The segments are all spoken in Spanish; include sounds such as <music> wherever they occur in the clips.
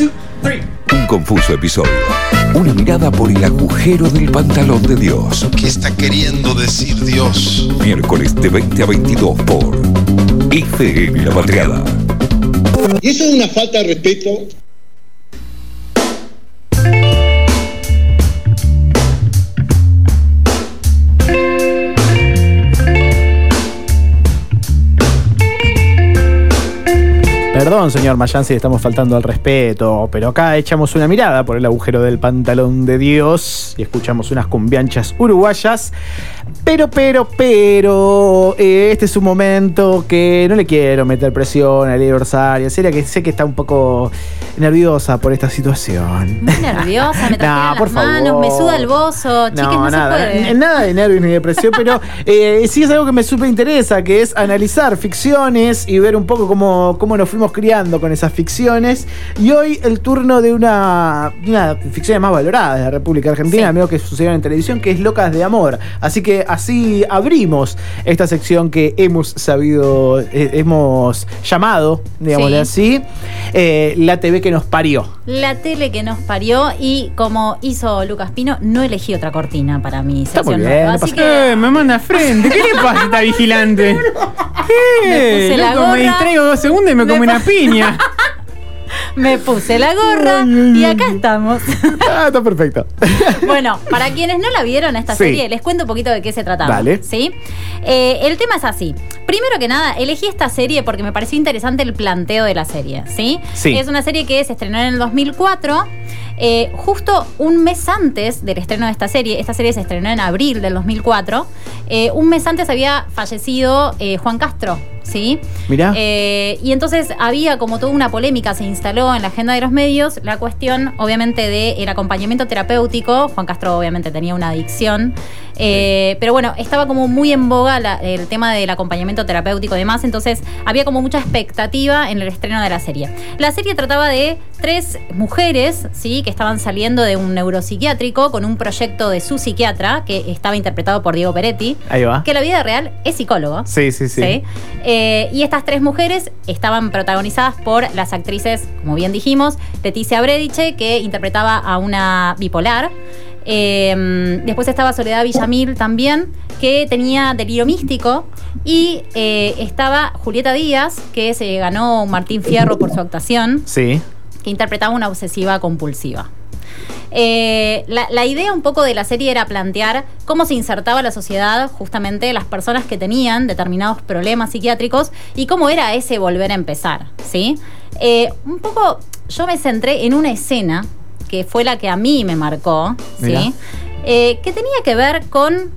Un confuso episodio. Una mirada por el agujero del pantalón de Dios. ¿Qué está queriendo decir Dios? Miércoles de 20 a 22 por ICN La Patriada. Y eso es una falta de respeto Perdón, señor Mayan, si le estamos faltando al respeto, pero acá echamos una mirada por el agujero del pantalón de Dios y escuchamos unas cumbianchas uruguayas. Pero, pero, pero, eh, este es un momento que no le quiero meter presión a Ley Orsaria. Sería que sé que está un poco nerviosa por esta situación. Muy nerviosa, me <laughs> No, por las manos, favor. me suda el bozo, chiques, no, nada, se puede. nada de nervios ni depresión, pero <laughs> eh, sí es algo que me súper interesa, que es analizar ficciones y ver un poco cómo, cómo nos fuimos criando con esas ficciones. Y hoy el turno de una, de una ficción más valorada de la República Argentina, Sí. amigo que sucedieron en televisión, que es Locas de Amor. Así que así abrimos esta sección que hemos sabido, eh, hemos llamado, digámosle así, eh, la TV que nos parió. La tele que nos parió y como hizo Lucas Pino, no elegí otra cortina para mi Está muy sección bien, nueva. no Así pasa que Eh, me manda frente. ¿Qué le pasa a esta vigilante? <laughs> Me ¿Qué? puse la Loco, me distraigo dos segundos y me, Me come una pa- piña. <laughs> me puse la gorra y acá estamos. Ah, está perfecto. <laughs> Bueno, para quienes no la vieron esta Sí. serie, les cuento un poquito de qué se trataba. Dale. ¿sí? Eh, el tema es así. Primero que nada, elegí esta serie porque me pareció interesante el planteo de la serie. ¿sí? Sí. Es una serie que se estrenó en el 2004. Eh, justo un mes antes del estreno de esta serie, esta serie se estrenó en abril del 2004, eh, un mes antes había fallecido eh, Juan Castro, ¿sí? Mirá. Eh, y entonces había como toda una polémica, se instaló en la agenda de los medios la cuestión, obviamente, del acompañamiento terapéutico. Juan Castro, obviamente, tenía una adicción. eh, Pero bueno, estaba como muy en boga la- el tema del acompañamiento terapéutico y demás. Entonces había como mucha expectativa en el estreno de la serie. La serie trataba de tres mujeres, ¿sí? Que estaban saliendo de un neuropsiquiátrico con un proyecto de su psiquiatra, que estaba interpretado por Diego Peretti. Ahí va. Que la vida real es psicólogo. Sí, sí, sí. ¿sí? Eh, y estas tres mujeres estaban protagonizadas por las actrices, como bien dijimos, Leticia Brediche, que interpretaba a una bipolar. Eh, después estaba Soledad Villamil también, que tenía delirio místico. Y eh, estaba Julieta Díaz, que se ganó un Martín Fierro por su actuación, Sí. Que interpretaba una obsesiva compulsiva. Eh, la, la idea un poco de la serie era plantear cómo se insertaba la sociedad justamente las personas que tenían determinados problemas psiquiátricos y cómo era ese volver a empezar, ¿sí? Eh, un poco yo me centré en una escena que fue la que a mí me marcó. ¿sí? Eh, que tenía que ver con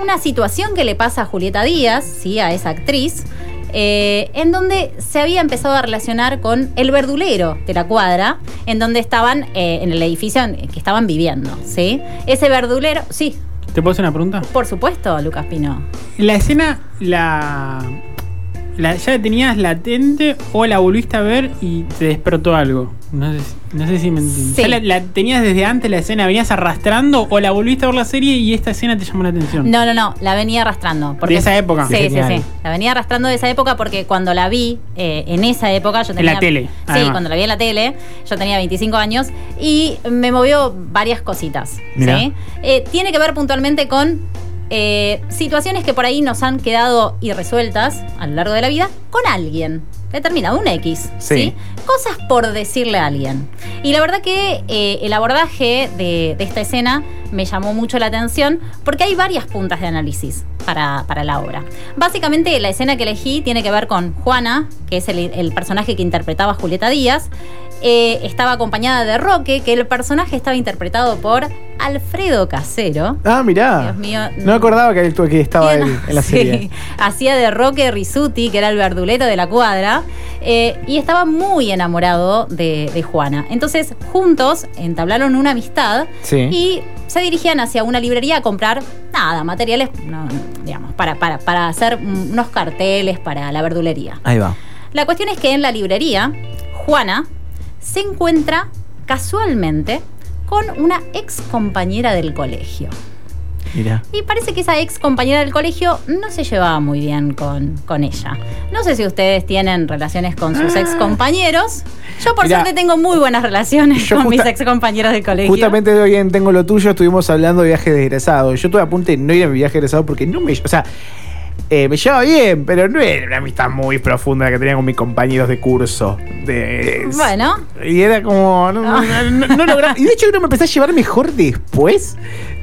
una situación que le pasa a Julieta Díaz, ¿sí? a esa actriz, eh, en donde se había empezado a relacionar con el verdulero de la cuadra, en donde estaban, eh, en el edificio en que estaban viviendo, ¿sí? Ese verdulero, sí, ¿Te puedo hacer una pregunta? por supuesto, Lucas Pino. ¿La escena la, la ya la tenías latente o la volviste a ver y te despertó algo? No sé, si- no sé si me entiendes. Sí. ¿Ya la, la tenías desde antes la escena? ¿Venías arrastrando o la volviste a ver la serie y esta escena te llamó la atención? No, no, no, la venía arrastrando. ¿De esa época? Sí, sí, sí. La venía arrastrando de esa época porque cuando la vi, eh, en esa época, yo En tenía. la tele, Sí, además. cuando la vi en la tele, yo tenía 25 años y me movió varias cositas. Mirá. ¿sí? Eh, tiene que ver puntualmente con eh, situaciones que por ahí nos han quedado irresueltas a lo largo de la vida con alguien. Determinado, un X. Sí. ¿sí? Cosas por decirle a alguien. Y la verdad que eh, el abordaje de, de esta escena me llamó mucho la atención porque hay varias puntas de análisis para, para la obra. Básicamente la escena que elegí tiene que ver con Juana, que es el, el personaje que interpretaba Julieta Díaz. Eh, estaba acompañada de Roque, que el personaje estaba interpretado por Alfredo Casero. Ah, mirá. Dios mío. No acordaba que, él- estaba él en la <laughs> sí. serie. Hacía de Roque Risuti, que era el verdulero de la cuadra, eh, y estaba muy enamorado de, de Juana. Entonces, juntos entablaron una amistad Sí. y se dirigían hacia una librería a comprar, nada, materiales, no, digamos, para, para, para hacer unos carteles para la verdulería. Ahí va. La cuestión es que en la librería, Juana se encuentra casualmente con una ex compañera del colegio. Mirá. Y parece que esa ex compañera del colegio no se llevaba muy bien con, con ella. No sé si ustedes tienen relaciones con sus ex compañeros. Yo por Mirá, suerte tengo muy buenas relaciones Yo con mis ex compañeros del colegio. Justamente hoy en Tengo lo tuyo estuvimos hablando de viaje de egresado. Yo tuve a punto de no ir a mi viaje de egresado porque no me. O sea, eh, me llevaba bien, pero no era una amistad muy profunda la que tenía con mis compañeros de curso. De, Bueno. Y era como. No, no, no- no lograba- Y de hecho, creo que me empecé a llevar mejor después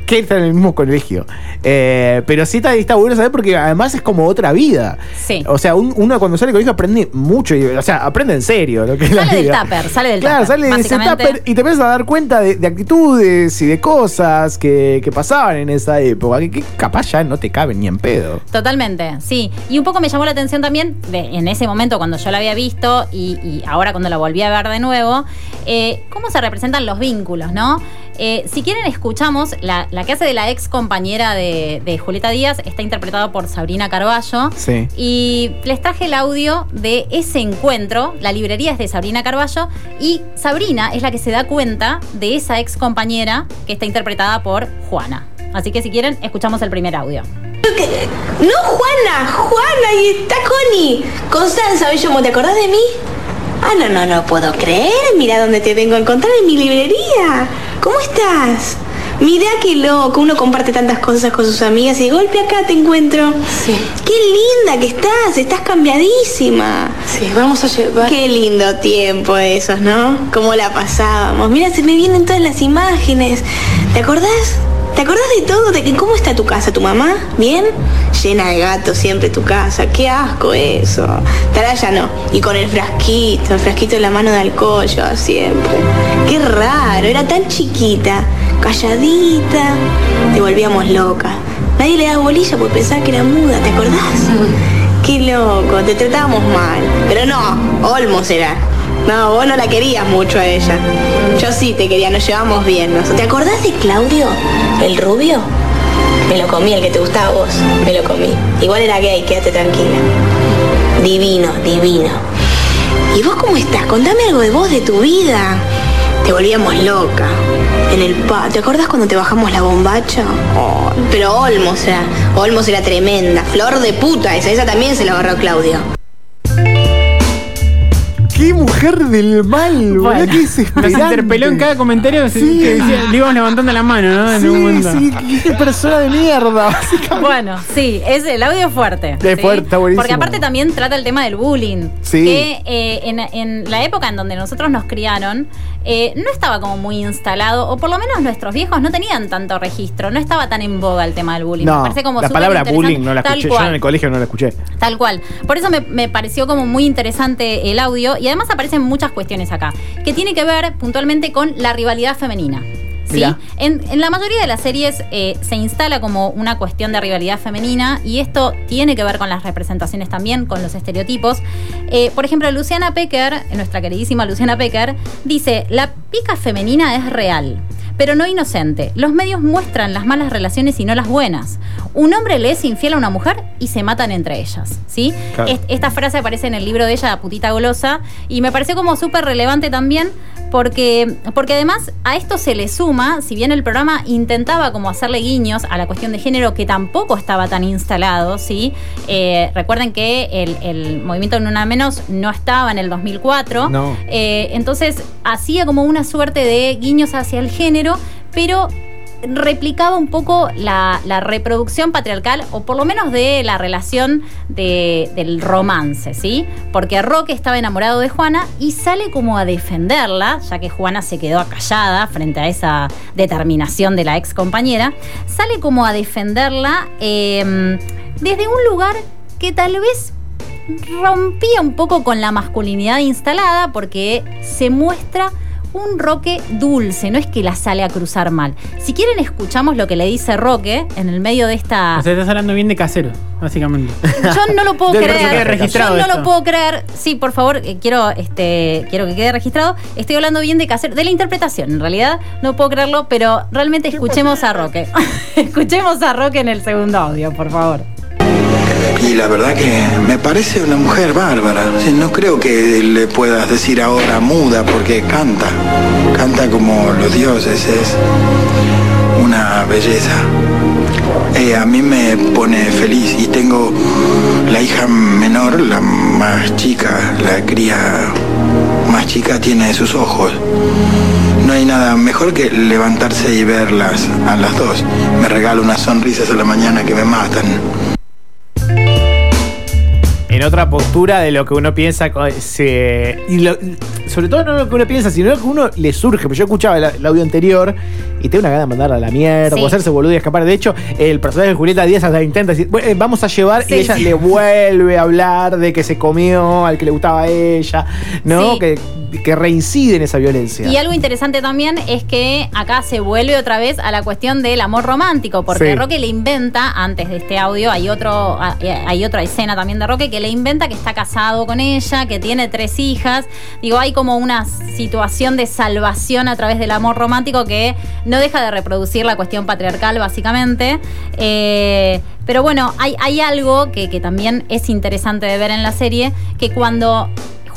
que estar en el mismo colegio. Eh, pero sí está, está bueno saber porque además es como otra vida. Sí. O sea, un- uno cuando sale del colegio aprende mucho. y- o sea, aprende en serio lo que Sale del tupper, sale del Claro, tupper, sale de ese básicamente. tupper y te empiezas a dar cuenta de, de actitudes y de cosas que, que pasaban en esa época, que, que capaz ya no te caben ni en pedo. Totalmente, sí. Y un poco me llamó la atención también, de, en ese momento cuando yo la había visto y, y ahora cuando la volví a ver de nuevo, eh, cómo se representan los vínculos, ¿no? Eh, si quieren, escuchamos la, la que hace de la ex compañera de, de Julieta Díaz, está interpretada por Sabrina Carballo. Sí. Y les traje el audio de ese encuentro. La librería es de Sabrina Carballo. Y Sabrina es la que se da cuenta de esa ex compañera que está interpretada por Juana. Así que si quieren, escuchamos el primer audio. No, Juana, Juana, ahí está Connie. Constanza, Bellomo, ¿te acordás de mí? Ah, no, no, no puedo creer. Mira dónde te vengo a encontrar en mi librería. ¿Cómo estás? Mira qué loco, uno comparte tantas cosas con sus amigas y de golpe acá te encuentro. Sí. Qué linda que estás, estás cambiadísima. Sí, vamos a llevar. Qué lindo tiempo esos, ¿no? Cómo la pasábamos. Mira, se me vienen todas las imágenes. ¿Te acordás? ¿Te acordás de todo? ¿De que cómo está tu casa, tu mamá? ¿Bien? Llena de gatos siempre tu casa. Qué asco eso. Taraya no. Y con el frasquito, el frasquito en la mano de alcohol, yo siempre. Qué raro, era tan chiquita, calladita. Te volvíamos loca. Nadie le daba bolilla porque pensaba que era muda, ¿te acordás? Qué loco, te tratábamos mal. Pero no, Olmos era. No, vos no la querías mucho a ella. Yo sí te quería, nos llevamos bien. ¿no? ¿Te acordás de Claudio, el rubio? Me lo comí, el que te gustaba a vos. Me lo comí. Igual era gay, quédate tranquila. Divino, divino. ¿Y vos cómo estás? Contame algo de vos, de tu vida. Te volvíamos loca. En el pa. ¿Te acordás cuando te bajamos la bombacha? Oh, pero Olmos era. Olmos era tremenda. Flor de puta esa. Esa también se la agarró Claudio. ¡Qué mujer del mal! Bueno. ¡Qué Nos desesperante! interpeló en cada comentario. se- Sí. que decía- le íbamos levantando la mano, ¿no? En un momento. Sí, sí, qué persona de mierda, básicamente. Bueno, sí, es, el audio es fuerte. Es ¿sí? fuerte, está buenísimo. Porque aparte también trata el tema del bullying. Sí. Que eh, en, en la época en donde nosotros nos criaron, eh, no estaba como muy instalado, o por lo menos nuestros viejos no tenían tanto registro, no estaba tan en boga el tema del bullying. Me No, parece como la palabra bullying no la escuché. Yo en el colegio no la escuché. Tal cual. Por eso me, me pareció como muy interesante el audio y además aparecen muchas cuestiones acá, que tiene que ver puntualmente con la rivalidad femenina. ¿sí? En, en la mayoría de las series eh, se instala como una cuestión de rivalidad femenina y esto tiene que ver con las representaciones también, con los estereotipos. Eh, por ejemplo, Luciana Pecker, nuestra queridísima Luciana Pecker, dice, la pica femenina es real. Pero no inocente. Los medios muestran las malas relaciones y no las buenas. Un hombre le es infiel a una mujer y se matan entre ellas. ¿sí? Claro. Est- Esta frase aparece en el libro de ella, Putita Golosa, y me pareció como súper relevante también porque, porque además a esto se le suma, si bien el programa intentaba como hacerle guiños a la cuestión de género que tampoco estaba tan instalado, ¿sí? Eh, recuerden que el, el movimiento Ni Una Menos no estaba en el 2004, No. Eh, entonces hacía como una suerte de guiños hacia el género, pero replicaba un poco la, reproducción patriarcal, o por lo menos de la relación de- del romance, ¿sí? Porque Roque estaba enamorado de Juana y sale como a defenderla, ya que Juana se quedó acallada frente a esa determinación de la ex compañera, sale como a defenderla eh, desde un lugar que tal vez rompía un poco con la masculinidad instalada porque se muestra un Roque dulce, no es que la sale a cruzar mal. Si quieren escuchamos lo que le dice Roque en el medio de esta... O sea, estás hablando bien de casero, básicamente. Yo no lo puedo <laughs> creer. Yo no esto. lo puedo creer. Sí, por favor, eh, quiero, este, quiero que quede registrado. Estoy hablando bien de casero, de la interpretación. En realidad, no puedo creerlo, pero realmente escuchemos a Roque. <laughs> escuchemos a Roque en el segundo audio, por favor. Y la verdad que me parece una mujer bárbara. No creo que le puedas decir ahora muda porque canta. Canta como los dioses. Es una belleza. Eh, a mí me pone feliz y tengo la hija menor, la más chica, la cría más chica tiene sus ojos. No hay nada mejor que levantarse y verlas a las dos. Me regalo unas sonrisas a la mañana que me matan. Otra postura de lo que uno piensa, se- y lo- sobre todo no lo que uno piensa, sino lo que uno le surge. Porque yo escuchaba el, el audio anterior y tengo una gana de mandarla a la mierda, Sí. o hacerse boludo y escapar. De hecho, el personaje de Julieta Díaz hasta intenta decir, "Bueno, eh, vamos a llevar, Sí, y ella le vuelve a hablar de que se comió al que le gustaba a ella, ¿no? Sí. Que, que reincide en esa violencia. Y algo interesante también es que acá se vuelve otra vez a la cuestión del amor romántico, porque. Roque le inventa, antes de este audio, hay, otro, eh, hay otra escena también de Roque que le inventa que está casado con ella, que tiene tres hijas. Digo, hay como una situación de salvación a través del amor romántico que no deja de reproducir la cuestión patriarcal, básicamente. Eh, pero bueno, hay, algo que también es interesante de ver en la serie, que cuando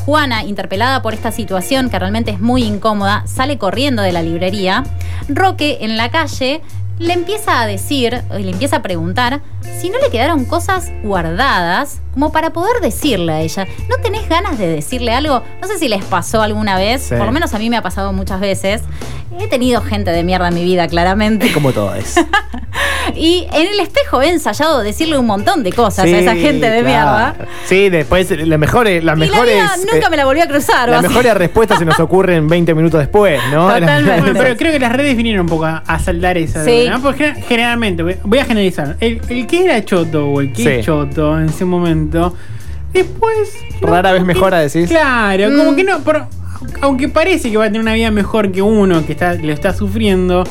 Juana, interpelada por esta situación que realmente es muy incómoda, sale corriendo de la librería. Roque en la calle le empieza a decir, y le empieza a preguntar si no le quedaron cosas guardadas como para poder decirle a ella. ¿No tenés ganas de decirle algo? No sé si les pasó alguna vez, Sí. por lo menos a mí me ha pasado muchas veces. He tenido gente de mierda en mi vida, claramente. Como todo es. <laughs> Y en el espejo he ensayado decirle un montón de cosas a esa gente de mierda. Sí, después las mejores, las Y la mejores. vida nunca eh, me la volví a cruzar. las mejores respuestas se nos ocurren 20 minutos después, ¿no? Totalmente. Bueno, pero creo que las redes vinieron un poco a, a saldar esa. Sí. ¿no? Porque gener- generalmente, voy- a generalizar. El, el que era choto o el que Sí. es choto en ese momento, después. Rara vez que- mejora, decís. Claro, Mm. como que no. por- aunque parece que va a tener una vida mejor que uno que está, lo está sufriendo,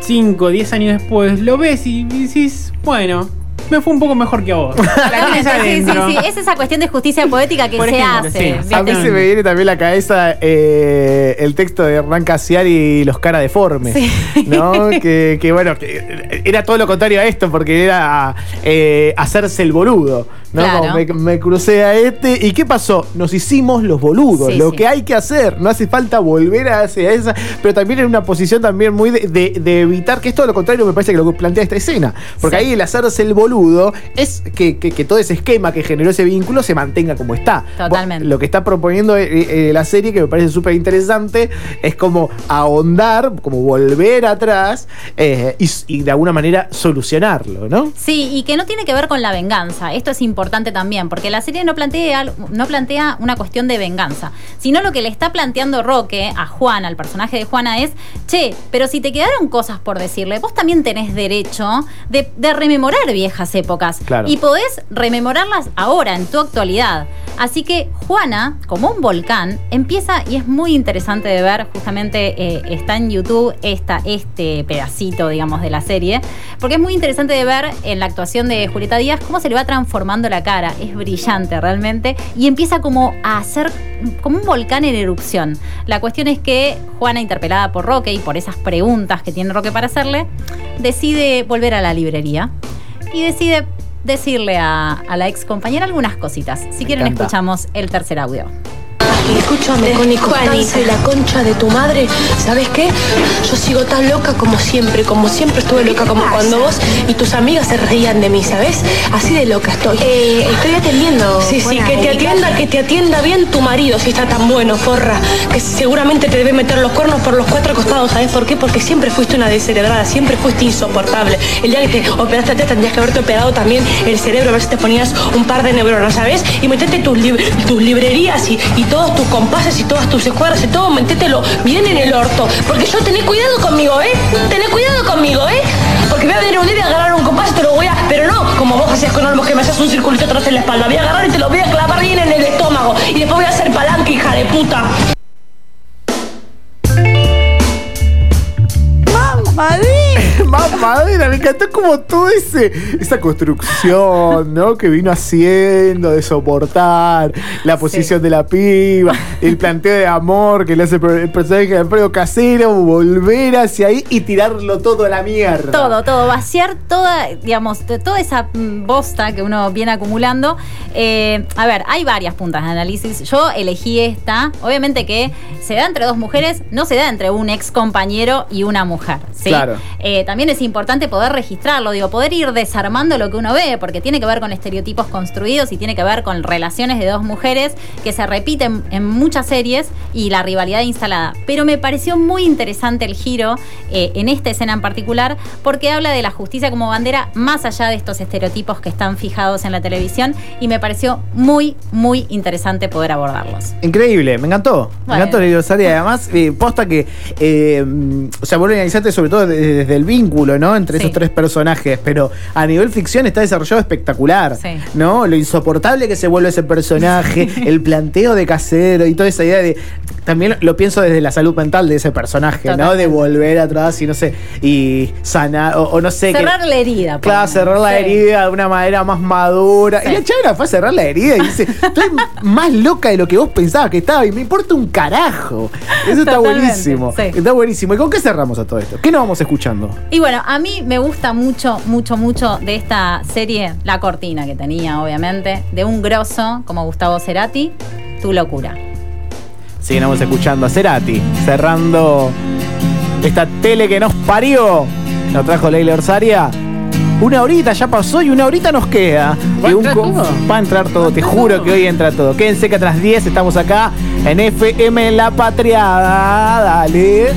5, 10 años después, lo ves y decís, bueno, me fue un poco mejor que a vos. La <laughs> sí, sí, sí. Es esa cuestión de justicia poética que Por se ejemplo, hace. A mí se me viene también a la cabeza eh, el texto de Hernán Casiari y los cara deformes. Sí. ¿No? <laughs> Que, que, bueno, que era todo lo contrario a esto, porque era eh, hacerse el boludo. ¿No? Claro. Me, me crucé a este. ¿Y qué pasó? Nos hicimos los boludos. Sí, lo sí. que hay que hacer. No hace falta volver hacia esa. Pero también en una posición también muy de, de- de evitar que es todo lo contrario, me parece que lo que plantea esta escena. Porque Sí. ahí el hacerse el boludo es que, que- que todo ese esquema que generó ese vínculo se mantenga como está. Totalmente. Lo que está proponiendo eh, eh, la serie, que me parece súper interesante, es como ahondar, como volver atrás eh, y, y de alguna manera solucionarlo, ¿no? Sí, y que no tiene que ver con la venganza. Esto es importante también, porque la serie no plantea, no plantea una cuestión de venganza, sino lo que le está planteando Roque a Juana, al personaje de Juana, es, che, pero si te quedaron cosas por decirle, vos también tenés derecho de, de rememorar viejas épocas. Claro. Y podés rememorarlas ahora, en tu actualidad. Así que Juana, como un volcán, empieza, y es muy interesante de ver, justamente eh, está en YouTube esta, este pedacito, digamos, de la serie, porque es muy interesante de ver en la actuación de Julieta Díaz cómo se le va transformando la cara. Es brillante realmente, y empieza como a hacer como un volcán en erupción. La cuestión es que Juana, interpelada por Roque y por esas preguntas que tiene Roque para hacerle, decide volver a la librería y decide decirle a, a la ex compañera algunas cositas. Si quieren, encanta. escuchamos el tercer audio. Escúchame, Connie Constanza y la concha de tu madre, ¿sabes qué? Yo sigo tan loca como siempre, como siempre estuve loca, como cuando vos y tus amigas se reían de mí, ¿sabes? Así de loca estoy. Eh, estoy atendiendo. Sí, sí, que te atienda, que te atienda bien tu marido, si está tan bueno, forra. Que seguramente te debe meter los cuernos por los cuatro costados, ¿sabes por qué? Porque siempre fuiste una descerebrada, siempre fuiste insoportable. El día que te operaste a ti tendrías que haberte operado también el cerebro, a ver si te ponías un par de neuronas, ¿sabes? Y metete tus, lib- tus librerías y, y todos tus compases y todas tus escuadras y todo, metételo bien en el orto. Porque yo tené cuidado conmigo, ¿eh? Tené cuidado conmigo, ¿eh? Porque voy a venir un día a agarrar un compás y te lo voy a... Pero no, como vos hacías con Olmos que me hacías un circulito atrás en la espalda. Voy a agarrar y te lo voy a clavar bien en el estómago. Y después voy a hacer palanca, hija de puta. Mamadera, me encantó como todo ese esa construcción, ¿no? Que vino haciendo de soportar la posición de la piba, el planteo de amor que le hace el personaje de Alfredo Casero, volver hacia ahí y tirarlo todo a la mierda. Todo, todo, vaciar toda, digamos, toda esa mm, bosta que uno viene acumulando. Eh, a ver, hay varias puntas de análisis. Yo elegí esta. Obviamente que se da entre dos mujeres, no se da entre un ex compañero y una mujer. ¿sí? Claro. Eh, también es importante poder registrarlo, digo, poder ir desarmando lo que uno ve, porque tiene que ver con estereotipos construidos y tiene que ver con relaciones de dos mujeres que se repiten en muchas series y la rivalidad instalada. Pero me pareció muy interesante el giro eh, en esta escena en particular, porque habla de la justicia como bandera más allá de estos estereotipos que están fijados en la televisión y me pareció muy, muy interesante poder abordarlos. Increíble, me encantó. Me encantó el aniversario. Además, eh, posta que. eh, o sea, vos lo analizaste sobre todo desde, desde el vínculo, ¿no? Entre Sí. esos tres personajes. Pero a nivel ficción está desarrollado espectacular. Sí. ¿No? Lo insoportable que se vuelve ese personaje, <laughs> el planteo de casero y toda esa idea de. También lo pienso desde la salud mental de ese personaje, ¿no? De volver atrás y no sé. Y sanar, o, o no sé. que- Cerrar la herida. Claro, cerrar la Sí. herida de una manera más madura. Y la chavera fue a cerrar la herida y dice, estoy más loca de lo que vos pensabas que estaba y me importa un carajo. Eso está buenísimo. Está buenísimo. ¿Y con qué cerramos a todo esto? ¿Qué nos vamos escuchando? Y bueno, a mí me gusta mucho, mucho, mucho de esta serie la cortina que tenía, obviamente, de un grosso como Gustavo Cerati, Tu locura. Seguimos escuchando a Cerati, cerrando esta tele que nos parió. Nos trajo Leila Orsaria. Una horita ya pasó y una horita nos queda. ¿Va a Y un entrar todo? Va a entrar todo, te juro que hoy entra todo. Quédense que atrás 10 estamos acá en FM La Patriada. Dale.